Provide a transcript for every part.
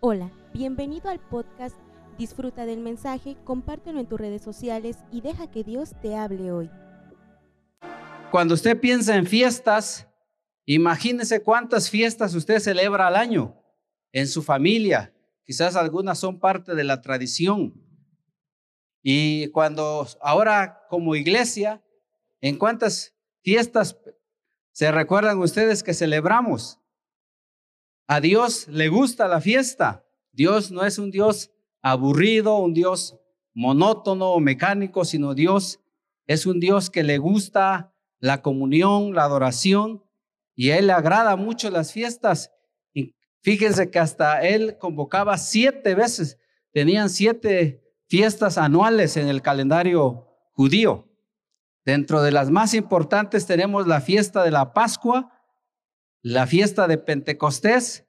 Hola, bienvenido al podcast. Disfruta del mensaje, compártelo en tus redes sociales y deja que Dios te hable hoy. Cuando usted piensa en fiestas, imagínese cuántas fiestas usted celebra al año en su familia. Quizás algunas son parte de la tradición. Y cuando ahora como iglesia, ¿en cuántas fiestas se recuerdan ustedes que celebramos? A Dios le gusta la fiesta. Dios no es un Dios aburrido, un Dios monótono o mecánico, sino Dios es un Dios que le gusta la comunión, la adoración, y a Él le agrada mucho las fiestas. Fíjense que hasta Él convocaba siete veces, tenían siete fiestas anuales en el calendario judío. Dentro de las más importantes tenemos la fiesta de la Pascua, la fiesta de Pentecostés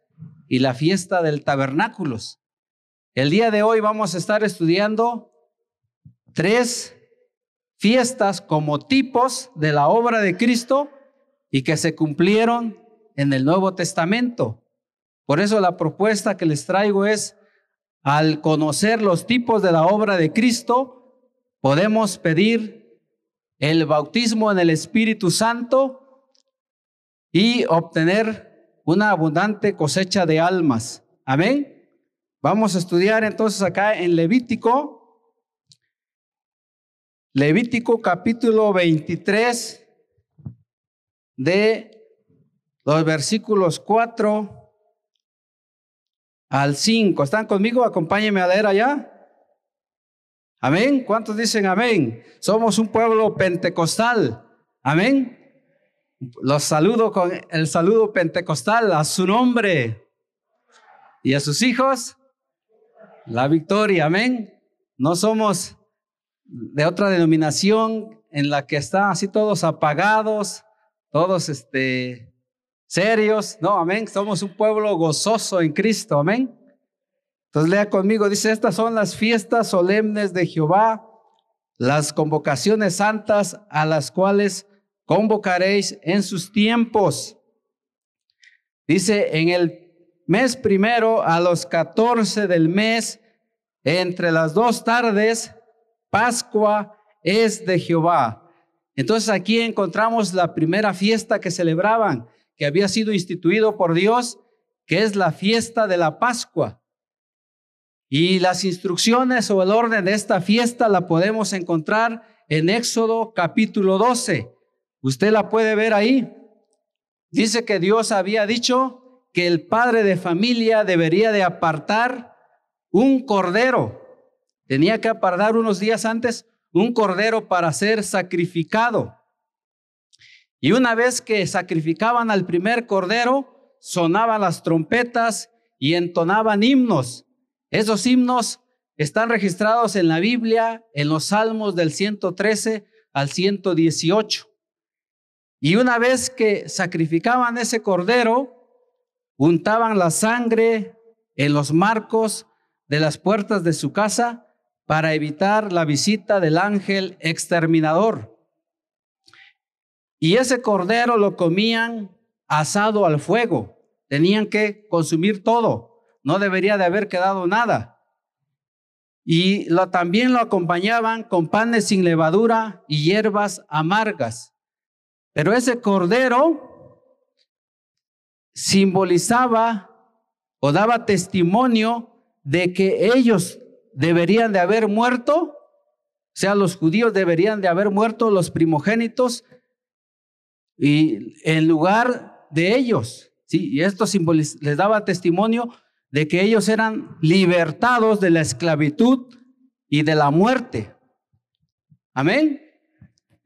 y la fiesta del tabernáculos. El día de hoy vamos a estar estudiando tres fiestas como tipos de la obra de Cristo y que se cumplieron en el Nuevo Testamento. Por eso la propuesta que les traigo es, al conocer los tipos de la obra de Cristo, podemos pedir el bautismo en el Espíritu Santo y obtener una abundante cosecha de almas. Amén. Vamos a estudiar entonces acá en Levítico, Levítico capítulo 23 de los versículos 4 al 5. ¿Están conmigo? Acompáñenme a leer allá. Amén. ¿Cuántos dicen amén? Somos un pueblo pentecostal. Amén. Los saludo con el saludo pentecostal a su nombre y a sus hijos. La victoria, amén. No somos de otra denominación en la que están así todos apagados, todos este, serios. No, amén. Somos un pueblo gozoso en Cristo, amén. Entonces lea conmigo, dice, estas son las fiestas solemnes de Jehová, las convocaciones santas a las cuales convocaréis en sus tiempos. Dice, en el mes primero a los catorce del mes, entre las dos tardes, Pascua es de Jehová. Entonces aquí encontramos la primera fiesta que celebraban, que había sido instituido por Dios, que es la fiesta de la Pascua. Y las instrucciones o el orden de esta fiesta la podemos encontrar en Éxodo capítulo 12. Usted la puede ver ahí. Dice que Dios había dicho que el padre de familia debería de apartar un cordero. Tenía que apartar unos días antes un cordero para ser sacrificado. Y una vez que sacrificaban al primer cordero, sonaban las trompetas y entonaban himnos. Esos himnos están registrados en la Biblia, en los Salmos del 113 al 118. Y una vez que sacrificaban ese cordero, untaban la sangre en los marcos de las puertas de su casa para evitar la visita del ángel exterminador. Y ese cordero lo comían asado al fuego. Tenían que consumir todo. No debería de haber quedado nada. Y lo, también lo acompañaban con panes sin levadura y hierbas amargas. Pero ese cordero simbolizaba o daba testimonio de que ellos deberían de haber muerto, o sea, los judíos deberían de haber muerto los primogénitos y en lugar de ellos, ¿sí? Y esto les daba testimonio de que ellos eran libertados de la esclavitud y de la muerte. Amén.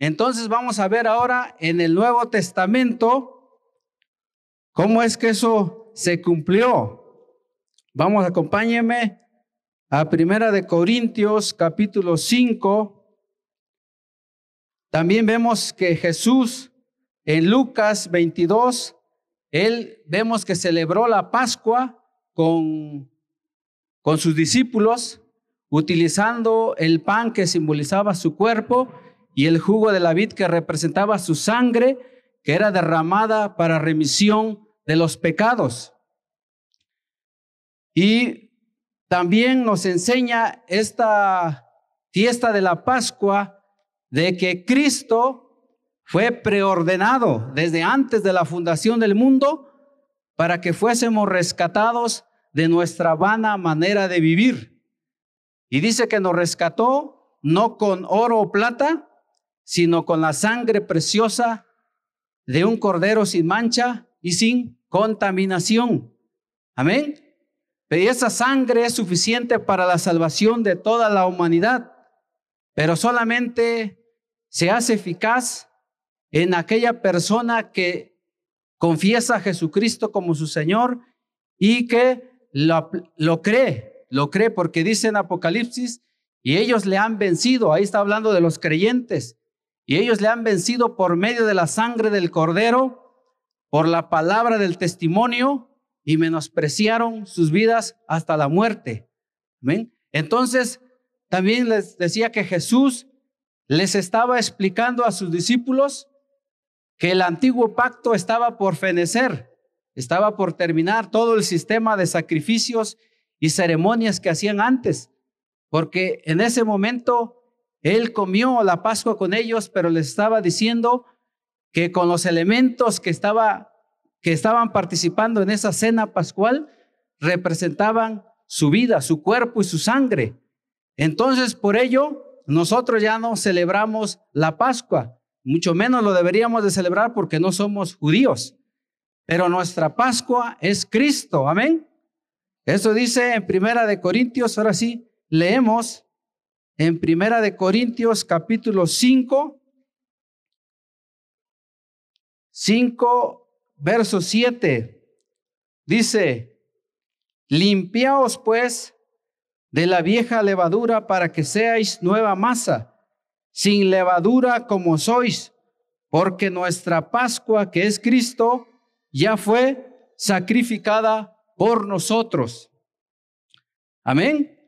Entonces vamos a ver ahora en el Nuevo Testamento cómo es que eso se cumplió. Vamos, acompáñeme a Primera de Corintios capítulo 5. También vemos que Jesús en Lucas 22, él vemos que celebró la Pascua con, con sus discípulos, utilizando el pan que simbolizaba su cuerpo y el jugo de la vid que representaba su sangre, que era derramada para remisión de los pecados. Y también nos enseña esta fiesta de la Pascua de que Cristo fue preordenado desde antes de la fundación del mundo para que fuésemos rescatados de nuestra vana manera de vivir. Y dice que nos rescató no con oro o plata, sino con la sangre preciosa de un cordero sin mancha y sin contaminación. Amén. Pero esa sangre es suficiente para la salvación de toda la humanidad, pero solamente se hace eficaz en aquella persona que confiesa a Jesucristo como su Señor y que lo, lo cree, lo cree porque dice en Apocalipsis, y ellos le han vencido, ahí está hablando de los creyentes, y ellos le han vencido por medio de la sangre del cordero, por la palabra del testimonio, y menospreciaron sus vidas hasta la muerte. Entonces, también les decía que Jesús les estaba explicando a sus discípulos que el antiguo pacto estaba por fenecer, estaba por terminar todo el sistema de sacrificios y ceremonias que hacían antes, porque en ese momento él comió la Pascua con ellos, pero les estaba diciendo que con los elementos que, estaba, que estaban participando en esa cena pascual representaban su vida, su cuerpo y su sangre. Entonces, por ello, nosotros ya no celebramos la Pascua, mucho menos lo deberíamos de celebrar porque no somos judíos. Pero nuestra Pascua es Cristo, amén. Eso dice en Primera de Corintios, ahora sí, leemos en Primera de Corintios capítulo 5, 5, verso 7. Dice, limpiaos pues de la vieja levadura para que seáis nueva masa sin levadura como sois, porque nuestra Pascua, que es Cristo, ya fue sacrificada por nosotros. Amén.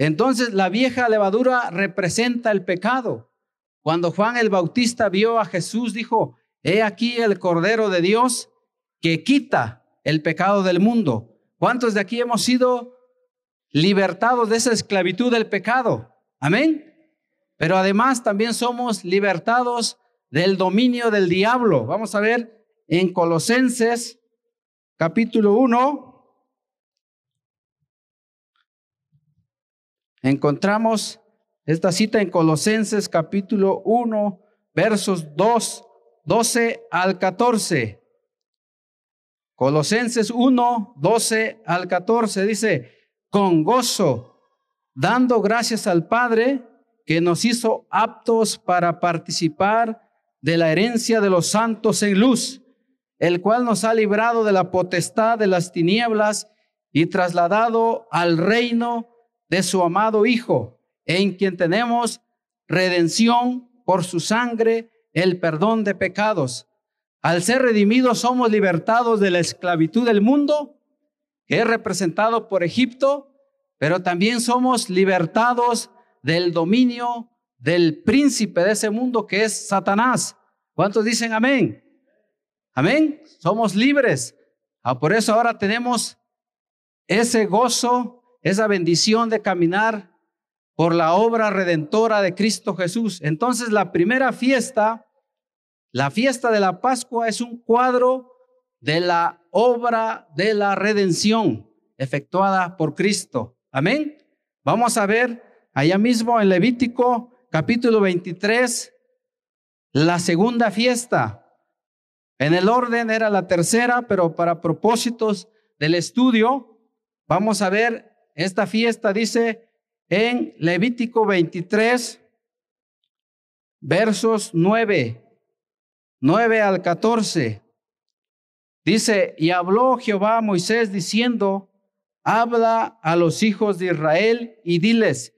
Entonces la vieja levadura representa el pecado. Cuando Juan el Bautista vio a Jesús, dijo, he aquí el Cordero de Dios que quita el pecado del mundo. ¿Cuántos de aquí hemos sido libertados de esa esclavitud del pecado? Amén. Pero además también somos libertados del dominio del diablo. Vamos a ver en Colosenses capítulo 1. Encontramos esta cita en Colosenses capítulo 1, versos 2, 12 al 14. Colosenses 1, 12 al 14 dice, con gozo, dando gracias al Padre que nos hizo aptos para participar de la herencia de los santos en luz, el cual nos ha librado de la potestad de las tinieblas y trasladado al reino de su amado Hijo, en quien tenemos redención por su sangre, el perdón de pecados. Al ser redimidos somos libertados de la esclavitud del mundo, que es representado por Egipto, pero también somos libertados del dominio del príncipe de ese mundo que es Satanás. ¿Cuántos dicen amén? Amén. Somos libres. Ah, por eso ahora tenemos ese gozo, esa bendición de caminar por la obra redentora de Cristo Jesús. Entonces la primera fiesta, la fiesta de la Pascua es un cuadro de la obra de la redención efectuada por Cristo. Amén. Vamos a ver allá mismo en Levítico capítulo 23, la segunda fiesta. En el orden era la tercera, pero para propósitos del estudio, vamos a ver esta fiesta, dice en Levítico 23, versos 9, 9 al 14. Dice, y habló Jehová a Moisés diciendo, habla a los hijos de Israel y diles,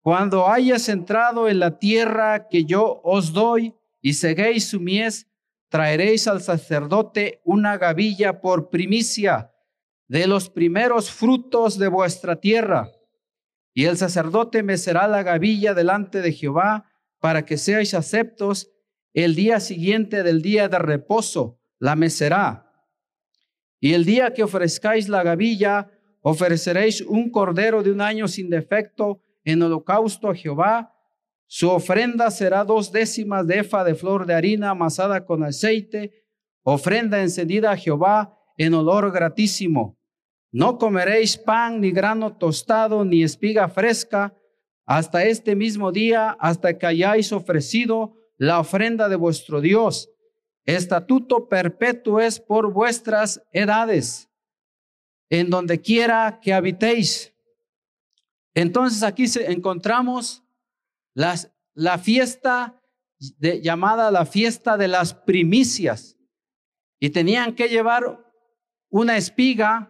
cuando hayas entrado en la tierra que yo os doy y seguéis su mies, traeréis al sacerdote una gavilla por primicia de los primeros frutos de vuestra tierra. Y el sacerdote mecerá la gavilla delante de Jehová para que seáis aceptos el día siguiente del día de reposo, la mecerá. Y el día que ofrezcáis la gavilla, ofreceréis un cordero de un año sin defecto en holocausto a Jehová. Su ofrenda será dos décimas de efa de flor de harina amasada con aceite, ofrenda encendida a Jehová en olor gratísimo. No comeréis pan, ni grano tostado, ni espiga fresca, hasta este mismo día, hasta que hayáis ofrecido la ofrenda de vuestro Dios. Estatuto perpetuo es por vuestras edades, en donde quiera que habitéis. Entonces aquí encontramos las, la fiesta llamada la fiesta de las primicias. Y tenían que llevar una espiga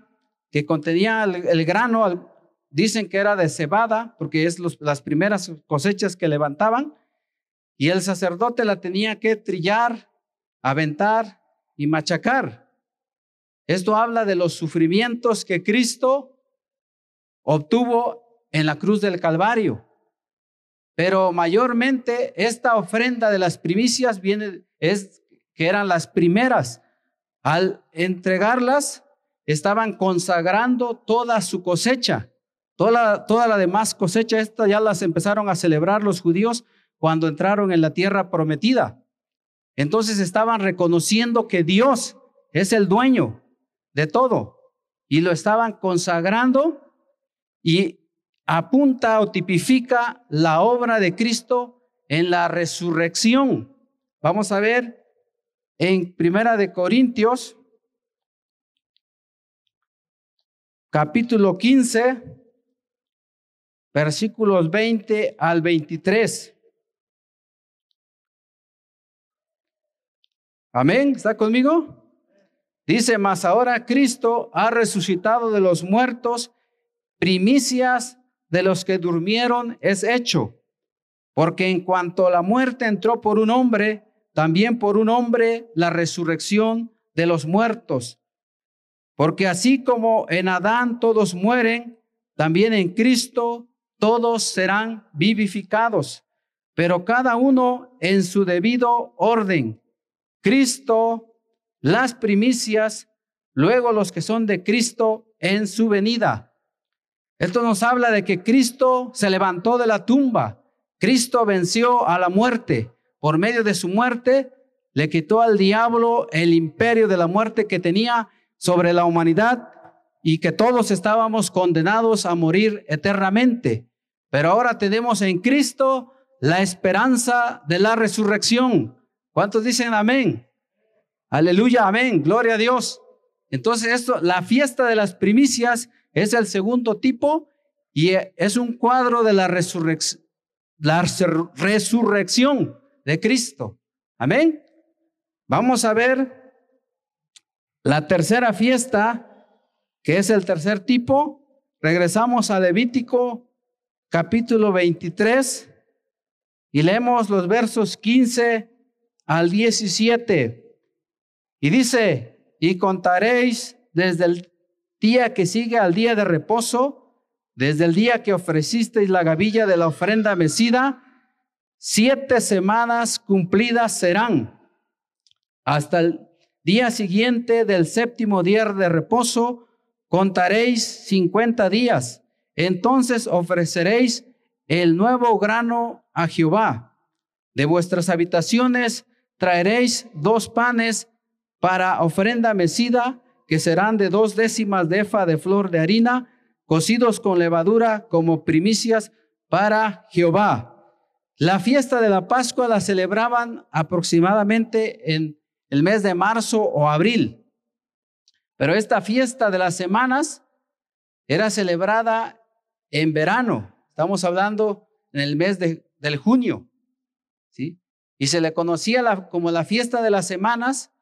que contenía el, grano, dicen que era de cebada, porque es las primeras cosechas que levantaban, y el sacerdote la tenía que trillar, aventar y machacar. Esto habla de los sufrimientos que Cristo obtuvo en la cruz del Calvario. Pero mayormente esta ofrenda de las primicias viene, es que eran las primeras. Al entregarlas, estaban consagrando toda su cosecha. Toda toda la demás cosecha, esta ya las empezaron a celebrar los judíos cuando entraron en la tierra prometida. Entonces estaban reconociendo que Dios es el dueño de todo y lo estaban consagrando y apunta o tipifica la obra de Cristo en la resurrección. Vamos a ver en Primera de Corintios capítulo 15 versículos 20 al 23. Amén, ¿está conmigo? Dice, mas ahora Cristo ha resucitado de los muertos, primicias de los que durmieron es hecho. Porque en cuanto la muerte entró por un hombre, también por un hombre la resurrección de los muertos. Porque así como en Adán todos mueren, también en Cristo todos serán vivificados, pero cada uno en su debido orden. Cristo, las primicias, luego los que son de Cristo en su venida. Esto nos habla de que Cristo se levantó de la tumba. Cristo venció a la muerte. Por medio de su muerte, le quitó al diablo el imperio de la muerte que tenía sobre la humanidad y que todos estábamos condenados a morir eternamente. Pero ahora tenemos en Cristo la esperanza de la resurrección. ¿Cuántos dicen amén? Aleluya, amén, gloria a Dios. Entonces esto, la fiesta de las primicias es el segundo tipo y es un cuadro de la, la resurrección de Cristo. Amén. Vamos a ver la tercera fiesta, que es el tercer tipo. Regresamos a Levítico capítulo 23 y leemos los versos 15 al 17. Y dice, y contaréis desde el día que sigue al día de reposo, desde el día que ofrecisteis la gavilla de la ofrenda mecida, siete semanas cumplidas serán. Hasta el día siguiente del séptimo día de reposo, contaréis cincuenta días. Entonces ofreceréis el nuevo grano a Jehová. De vuestras habitaciones traeréis dos panes para ofrenda mecida, que serán de dos décimas de efa de flor de harina, cocidos con levadura como primicias para Jehová. La fiesta de la Pascua la celebraban aproximadamente en el mes de marzo o abril. Pero esta fiesta de las semanas era celebrada en verano. Estamos hablando en el mes de, del junio. ¿sí? Y se le conocía como la fiesta de las semanas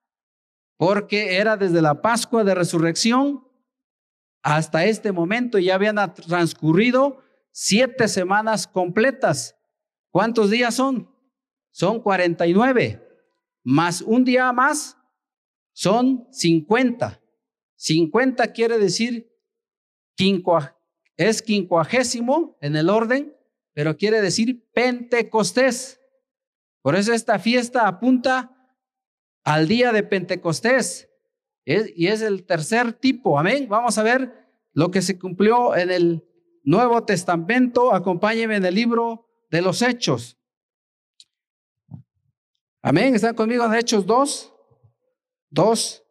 porque era desde la Pascua de Resurrección hasta este momento ya habían transcurrido siete semanas completas. ¿Cuántos días son? Son 49. Más un día más son 50. 50 quiere decir es quincuagésimo en el orden, pero quiere decir Pentecostés. Por eso esta fiesta apunta al día de Pentecostés. y es el tercer tipo. Amén. Vamos a ver lo que se cumplió en el Nuevo Testamento. Acompáñenme en el libro de los Hechos. Amén. ¿Están conmigo en Hechos 2? 2.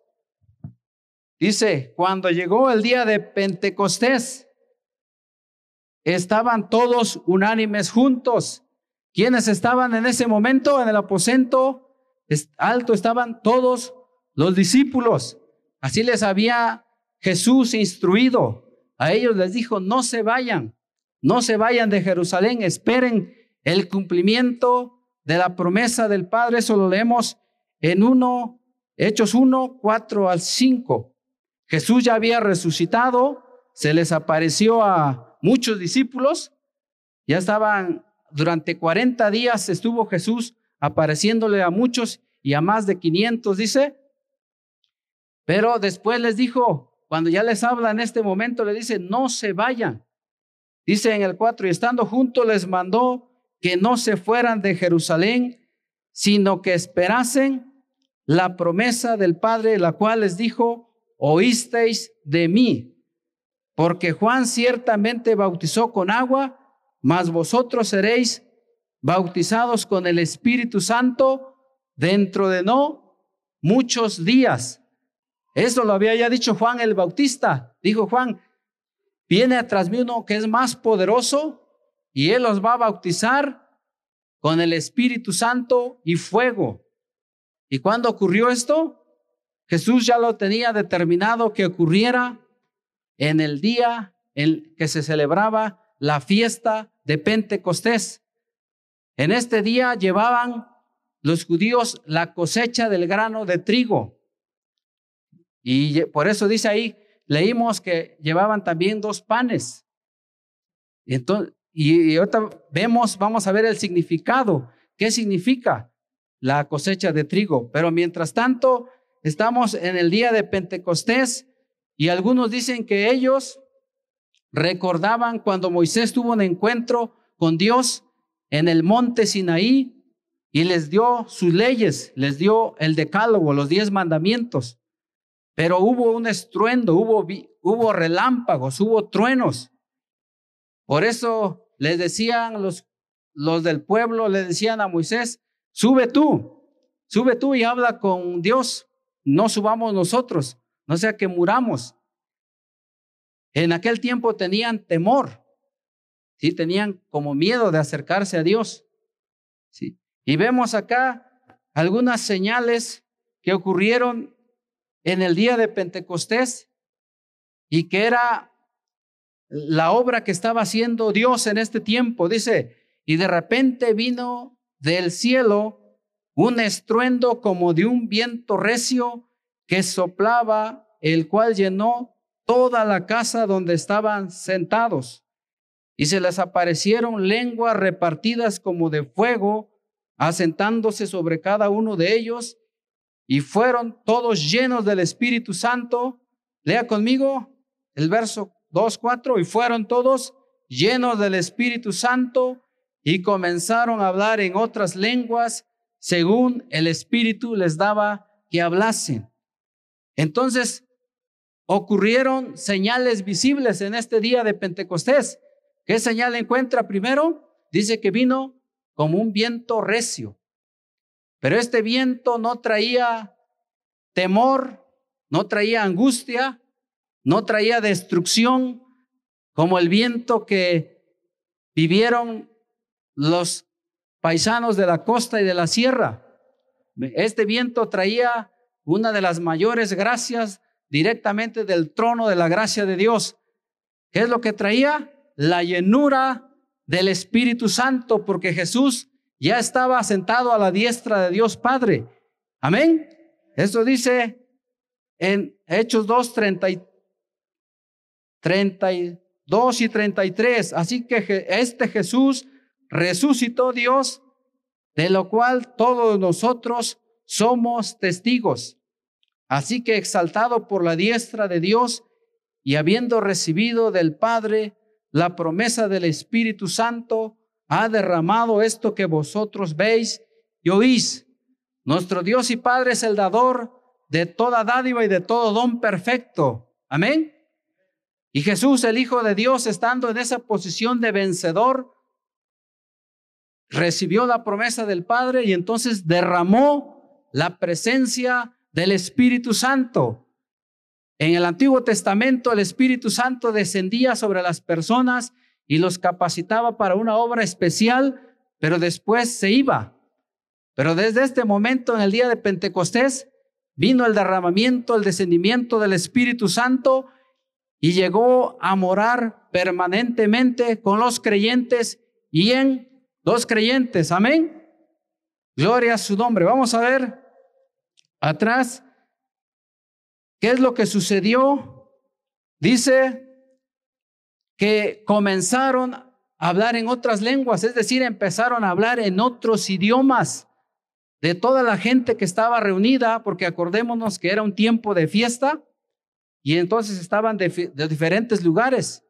Dice, cuando llegó el día de Pentecostés, estaban todos unánimes juntos. ¿Quiénes estaban en ese momento en el aposento alto? Estaban todos los discípulos. Así les había Jesús instruido. A ellos les dijo, no se vayan, no se vayan de Jerusalén, esperen el cumplimiento de la promesa del Padre. Eso lo leemos en 1, Hechos 1, 4 al 5. Jesús ya había resucitado, se les apareció a muchos discípulos, ya estaban, durante 40 días estuvo Jesús apareciéndole a muchos y a más de 500, dice. Pero después les dijo, cuando ya les habla en este momento, le dice, no se vayan. Dice en el 4, y estando juntos les mandó que no se fueran de Jerusalén, sino que esperasen la promesa del Padre, la cual les dijo, oísteis de mí, porque Juan ciertamente bautizó con agua, mas vosotros seréis bautizados con el Espíritu Santo dentro de no muchos días. Eso lo había ya dicho Juan el Bautista. Dijo Juan, viene atrás mí uno que es más poderoso y él los va a bautizar con el Espíritu Santo y fuego. ¿Y cuándo ocurrió esto? Jesús ya lo tenía determinado que ocurriera en el día en que se celebraba la fiesta de Pentecostés. En este día llevaban los judíos la cosecha del grano de trigo. Y por eso dice ahí, leímos que llevaban también dos panes. Y, entonces, y, y vemos, vamos a ver el significado. ¿Qué significa la cosecha de trigo? Pero mientras tanto, Estamos en el día de Pentecostés y algunos dicen que ellos recordaban cuando Moisés tuvo un encuentro con Dios en el monte Sinaí y les dio sus leyes, les dio el decálogo, los diez mandamientos. Pero hubo un estruendo, hubo, hubo relámpagos, hubo truenos. Por eso les decían los, los del pueblo, le decían a Moisés, sube tú, sube tú y habla con Dios, no subamos nosotros, no sea que muramos. En aquel tiempo tenían temor, ¿sí? tenían como miedo de acercarse a Dios. ¿sí? Y vemos acá algunas señales que ocurrieron en el día de Pentecostés y que era la obra que estaba haciendo Dios en este tiempo. Dice, y de repente vino del cielo un estruendo como de un viento recio que soplaba, el cual llenó toda la casa donde estaban sentados. Y se les aparecieron lenguas repartidas como de fuego, asentándose sobre cada uno de ellos, y fueron todos llenos del Espíritu Santo. Lea conmigo el verso 2, 4, y fueron todos llenos del Espíritu Santo y comenzaron a hablar en otras lenguas según el Espíritu les daba que hablasen. Entonces, ocurrieron señales visibles en este día de Pentecostés. ¿Qué señal encuentra primero? Dice que vino como un viento recio. Pero este viento no traía temor, no traía angustia, no traía destrucción, como el viento que vivieron los paisanos de la costa y de la sierra. Este viento traía una de las mayores gracias directamente del trono de la gracia de Dios. ¿Qué es lo que traía? La llenura del Espíritu Santo, porque Jesús ya estaba sentado a la diestra de Dios Padre. Amén. Esto dice en Hechos 2, 32 y 33. Así que este Jesús resucitó Dios, de lo cual todos nosotros somos testigos. Así que exaltado por la diestra de Dios y habiendo recibido del Padre la promesa del Espíritu Santo, ha derramado esto que vosotros veis y oís. Nuestro Dios y Padre es el dador de toda dádiva y de todo don perfecto. Amén. Y Jesús, el Hijo de Dios, estando en esa posición de vencedor, recibió la promesa del Padre y entonces derramó la presencia del Espíritu Santo. En el Antiguo Testamento el Espíritu Santo descendía sobre las personas y los capacitaba para una obra especial, pero después se iba. Pero desde este momento, en el día de Pentecostés, vino el derramamiento, el descendimiento del Espíritu Santo y llegó a morar permanentemente con los creyentes y en los creyentes. Amén. Gloria a su nombre. Vamos a ver atrás qué es lo que sucedió. Dice que comenzaron a hablar en otras lenguas, es decir, empezaron a hablar en otros idiomas de toda la gente que estaba reunida, porque acordémonos que era un tiempo de fiesta y entonces estaban de, diferentes lugares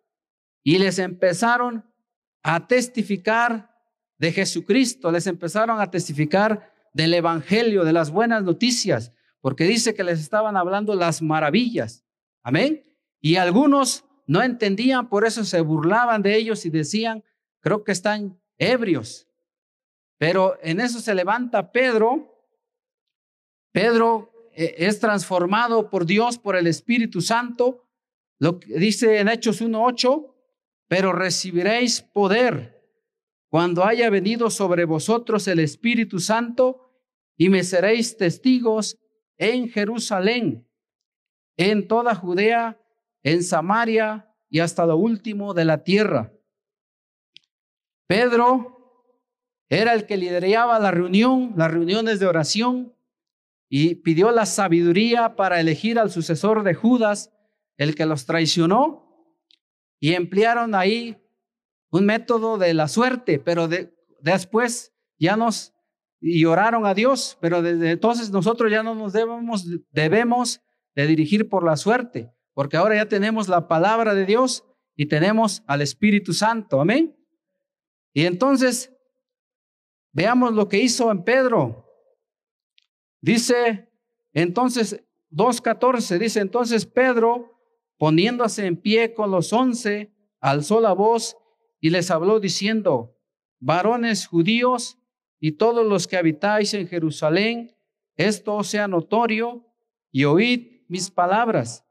y les empezaron a testificar de Jesucristo, les empezaron a testificar del Evangelio, de las buenas noticias, porque dice que les estaban hablando las maravillas. Amén. Y algunos no entendían, por eso se burlaban de ellos y decían, creo que están ebrios. Pero en eso se levanta Pedro. Pedro eh, es transformado por Dios, por el Espíritu Santo. Lo que dice en Hechos 1.8, pero recibiréis poder cuando haya venido sobre vosotros el Espíritu Santo y me seréis testigos en Jerusalén, en toda Judea, en Samaria y hasta lo último de la tierra. Pedro era el que lideraba la reunión, las reuniones de oración, y pidió la sabiduría para elegir al sucesor de Judas, el que los traicionó, y emplearon ahí un método de la suerte, pero después ya nos y oraron a Dios, pero desde entonces nosotros ya no nos debemos, debemos de dirigir por la suerte, porque ahora ya tenemos la palabra de Dios y tenemos al Espíritu Santo, amén. Y entonces Veamos lo que hizo en Pedro. Dice entonces 2.14, dice entonces Pedro, poniéndose en pie con los once, alzó la voz y les habló diciendo, varones judíos y todos los que habitáis en Jerusalén, esto sea notorio y oíd mis palabras,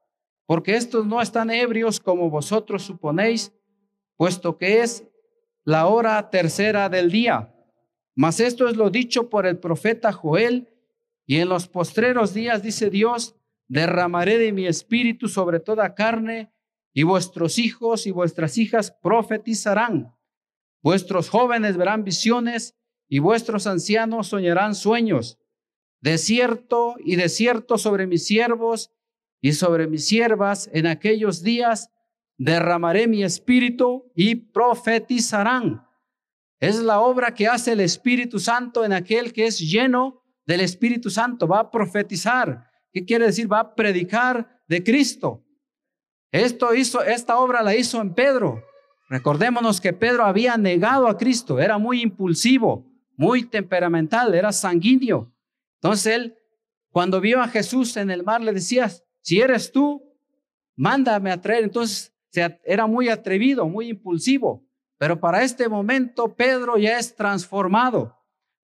porque estos no están ebrios como vosotros suponéis, puesto que es la hora tercera del día. Mas esto es lo dicho por el profeta Joel, y en los postreros días, dice Dios, derramaré de mi espíritu sobre toda carne, y vuestros hijos y vuestras hijas profetizarán. Vuestros jóvenes verán visiones, y vuestros ancianos soñarán sueños. Desierto y desierto sobre mis siervos y sobre mis siervas en aquellos días derramaré mi espíritu y profetizarán. Es la obra que hace el Espíritu Santo en aquel que es lleno del Espíritu Santo. Va a profetizar. ¿Qué quiere decir? Va a predicar de Cristo. Esto hizo, esta obra la hizo en Pedro. Recordémonos que Pedro había negado a Cristo. Era muy impulsivo, muy temperamental, era sanguíneo. Entonces él, cuando vio a Jesús en el mar, le decía, si eres tú, mándame a traer. Entonces era muy atrevido, muy impulsivo. Pero para este momento Pedro ya es transformado,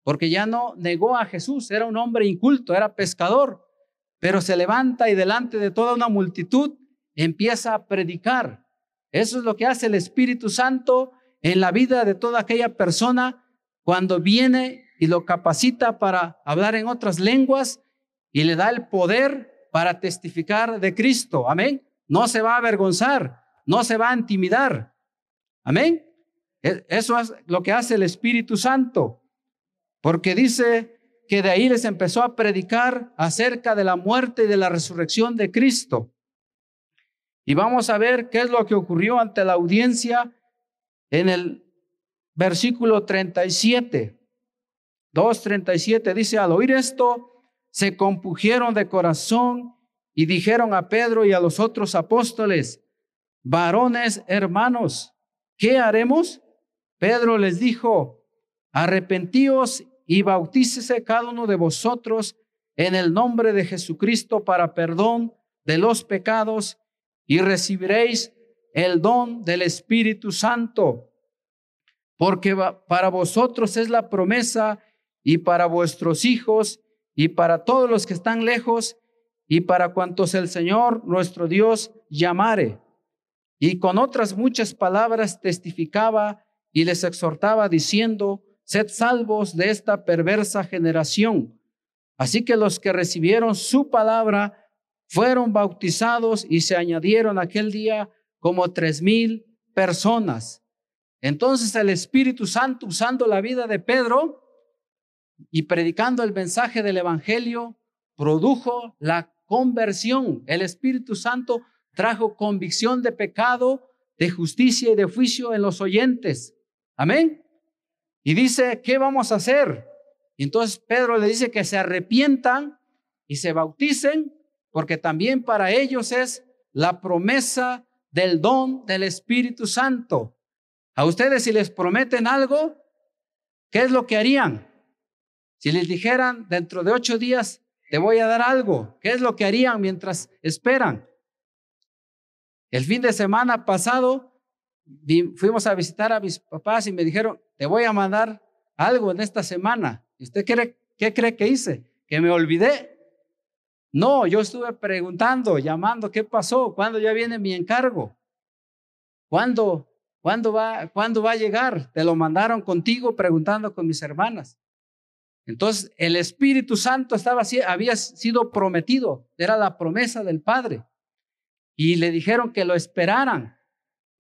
porque ya no negó a Jesús, era un hombre inculto, era pescador, pero se levanta y delante de toda una multitud empieza a predicar. Eso es lo que hace el Espíritu Santo en la vida de toda aquella persona cuando viene y lo capacita para hablar en otras lenguas y le da el poder para testificar de Cristo. Amén. No se va a avergonzar, no se va a intimidar. Amén. E, eso es lo que hace el Espíritu Santo, porque dice que de ahí les empezó a predicar acerca de la muerte y de la resurrección de Cristo. Y vamos a ver qué es lo que ocurrió ante la audiencia en el versículo 37. 2.37 dice, al oír esto, se compugieron de corazón y dijeron a Pedro y a los otros apóstoles, varones hermanos, ¿qué haremos? Pedro les dijo, arrepentíos y bautícese cada uno de vosotros en el nombre de Jesucristo para perdón de los pecados y recibiréis el don del Espíritu Santo, porque para vosotros es la promesa y para vuestros hijos y para todos los que están lejos y para cuantos el Señor nuestro Dios llamare. Y con otras muchas palabras testificaba y les exhortaba diciendo, sed salvos de esta perversa generación. Así que los que recibieron su palabra fueron bautizados y se añadieron aquel día como tres mil personas. Entonces el Espíritu Santo, usando la vida de Pedro y predicando el mensaje del Evangelio, produjo la conversión. El Espíritu Santo trajo convicción de pecado, de justicia y de juicio en los oyentes. Amén. Y dice, ¿qué vamos a hacer? Y entonces Pedro le dice que se arrepientan y se bauticen, porque también para ellos es la promesa del don del Espíritu Santo. A ustedes si les prometen algo, ¿qué es lo que harían? Si les dijeran, dentro de ocho días te voy a dar algo, ¿qué es lo que harían mientras esperan? El fin de semana pasado fuimos a visitar a mis papás y me dijeron, te voy a mandar algo en esta semana. ¿Y usted cree, qué cree que hice? ¿Que me olvidé? No, yo estuve preguntando, llamando, ¿qué pasó? ¿Cuándo ya viene mi encargo? ¿Cuándo, cuándo, va, ¿Cuándo va a llegar? Te lo mandaron contigo preguntando con mis hermanas. Entonces, el Espíritu Santo estaba, había sido prometido, era la promesa del Padre. Y le dijeron que lo esperaran.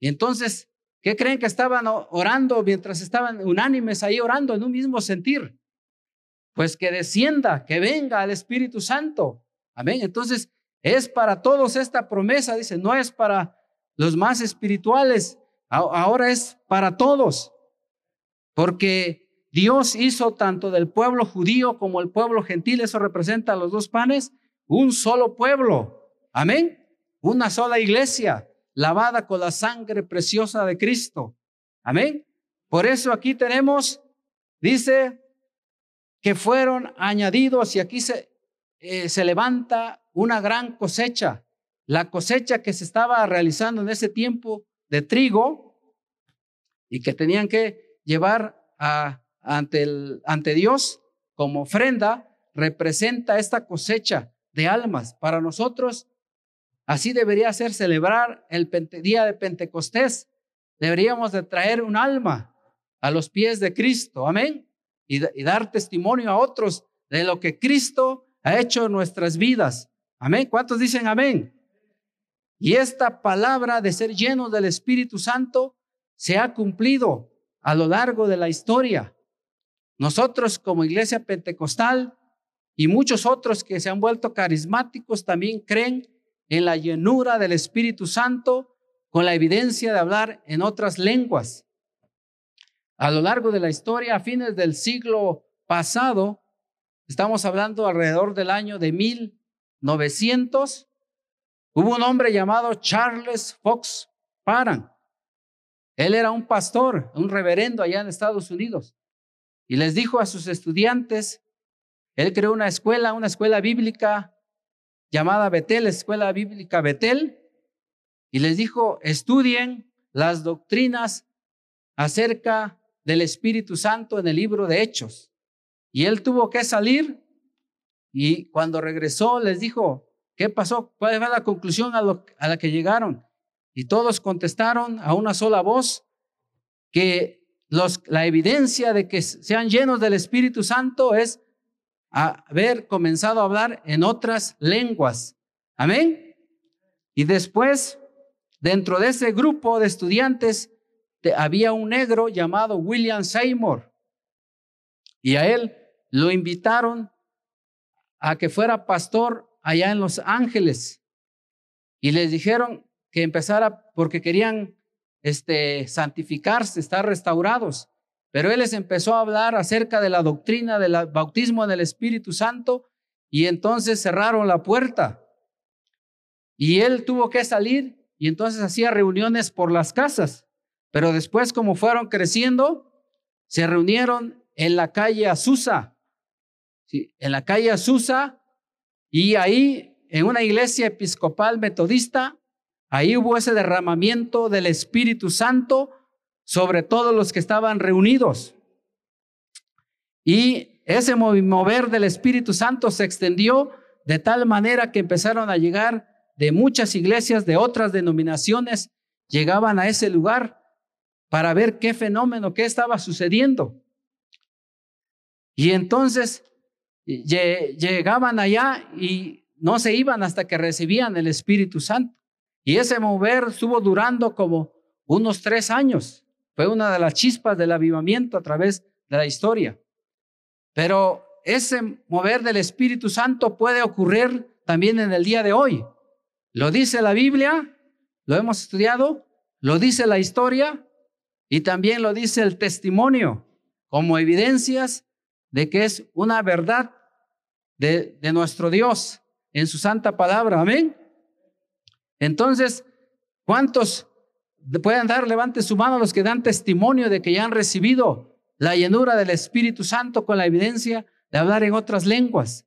Y entonces, ¿qué creen que estaban orando mientras estaban unánimes ahí orando en un mismo sentir? Pues que descienda, que venga el Espíritu Santo. Amén. Entonces, es para todos esta promesa, dice, no es para los más espirituales, ahora es para todos. Porque Dios hizo tanto del pueblo judío como el pueblo gentil, eso representa los dos panes, un solo pueblo. Amén. Una sola iglesia lavada con la sangre preciosa de Cristo. Amén. Por eso aquí tenemos, dice, que fueron añadidos y aquí se, eh, se levanta una gran cosecha. La cosecha que se estaba realizando en ese tiempo de trigo y que tenían que llevar a ante, el, ante Dios como ofrenda representa esta cosecha de almas. Para nosotros, así debería ser celebrar el día de Pentecostés. Deberíamos de traer un alma a los pies de Cristo, amén, y, y dar testimonio a otros de lo que Cristo ha hecho en nuestras vidas. Amén. ¿Cuántos dicen amén? Y esta palabra de ser lleno del Espíritu Santo se ha cumplido a lo largo de la historia. Nosotros como iglesia pentecostal y muchos otros que se han vuelto carismáticos también creen en la llenura del Espíritu Santo con la evidencia de hablar en otras lenguas. A lo largo de la historia, a fines del siglo pasado, estamos hablando alrededor del año de 1900, hubo un hombre llamado Charles Fox Parham. Él era un pastor, un reverendo allá en Estados Unidos. Y les dijo a sus estudiantes, él creó una escuela, una escuela bíblica llamada Betel, Escuela Bíblica Betel, y les dijo, estudien las doctrinas acerca del Espíritu Santo en el libro de Hechos. Y él tuvo que salir y cuando regresó les dijo, ¿qué pasó? ¿Cuál fue la conclusión a, a la que llegaron? Y todos contestaron a una sola voz que la evidencia de que sean llenos del Espíritu Santo es haber comenzado a hablar en otras lenguas. Amén. Y después, dentro de ese grupo de estudiantes, había un negro llamado William Seymour. Y a él lo invitaron a que fuera pastor allá en Los Ángeles. Y les dijeron que empezara porque querían este, santificarse, estar restaurados. Pero él les empezó a hablar acerca de la doctrina del bautismo en el Espíritu Santo y entonces cerraron la puerta. Y él tuvo que salir y entonces hacía reuniones por las casas. Pero después, como fueron creciendo, se reunieron en la calle Azusa. ¿sí? En la calle Azusa y ahí, en una iglesia episcopal metodista, ahí hubo ese derramamiento del Espíritu Santo sobre todos los que estaban reunidos. Y ese mover del Espíritu Santo se extendió de tal manera que empezaron a llegar de muchas iglesias de otras denominaciones, llegaban a ese lugar para ver qué fenómeno, qué estaba sucediendo. Y entonces llegaban allá y no se iban hasta que recibían el Espíritu Santo. Y ese mover estuvo durando como unos tres años. Fue una de las chispas del avivamiento a través de la historia. Pero ese mover del Espíritu Santo puede ocurrir también en el día de hoy. Lo dice la Biblia, lo hemos estudiado, lo dice la historia y también lo dice el testimonio como evidencias de que es una verdad de, de nuestro Dios en su santa palabra. Amén. Entonces, ¿cuántos pueden dar, levante su mano los que dan testimonio de que ya han recibido la llenura del Espíritu Santo con la evidencia de hablar en otras lenguas?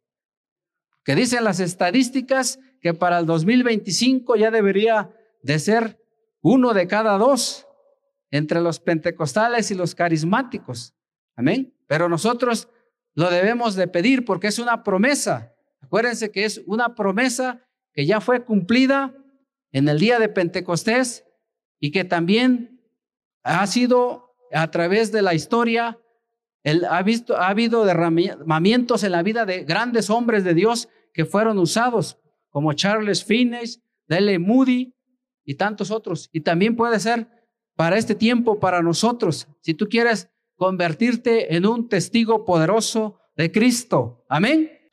Que dicen las estadísticas que para el 2025 ya debería de ser uno de cada dos entre los pentecostales y los carismáticos. Amén. Pero nosotros lo debemos de pedir porque es una promesa. Acuérdense que es una promesa que ya fue cumplida en el día de Pentecostés y que también ha sido a través de la historia, ha, visto, ha habido derramamientos en la vida de grandes hombres de Dios que fueron usados, como Charles Finney, Dele Moody y tantos otros. Y también puede ser para este tiempo, para nosotros, si tú quieres convertirte en un testigo poderoso de Cristo. Amén.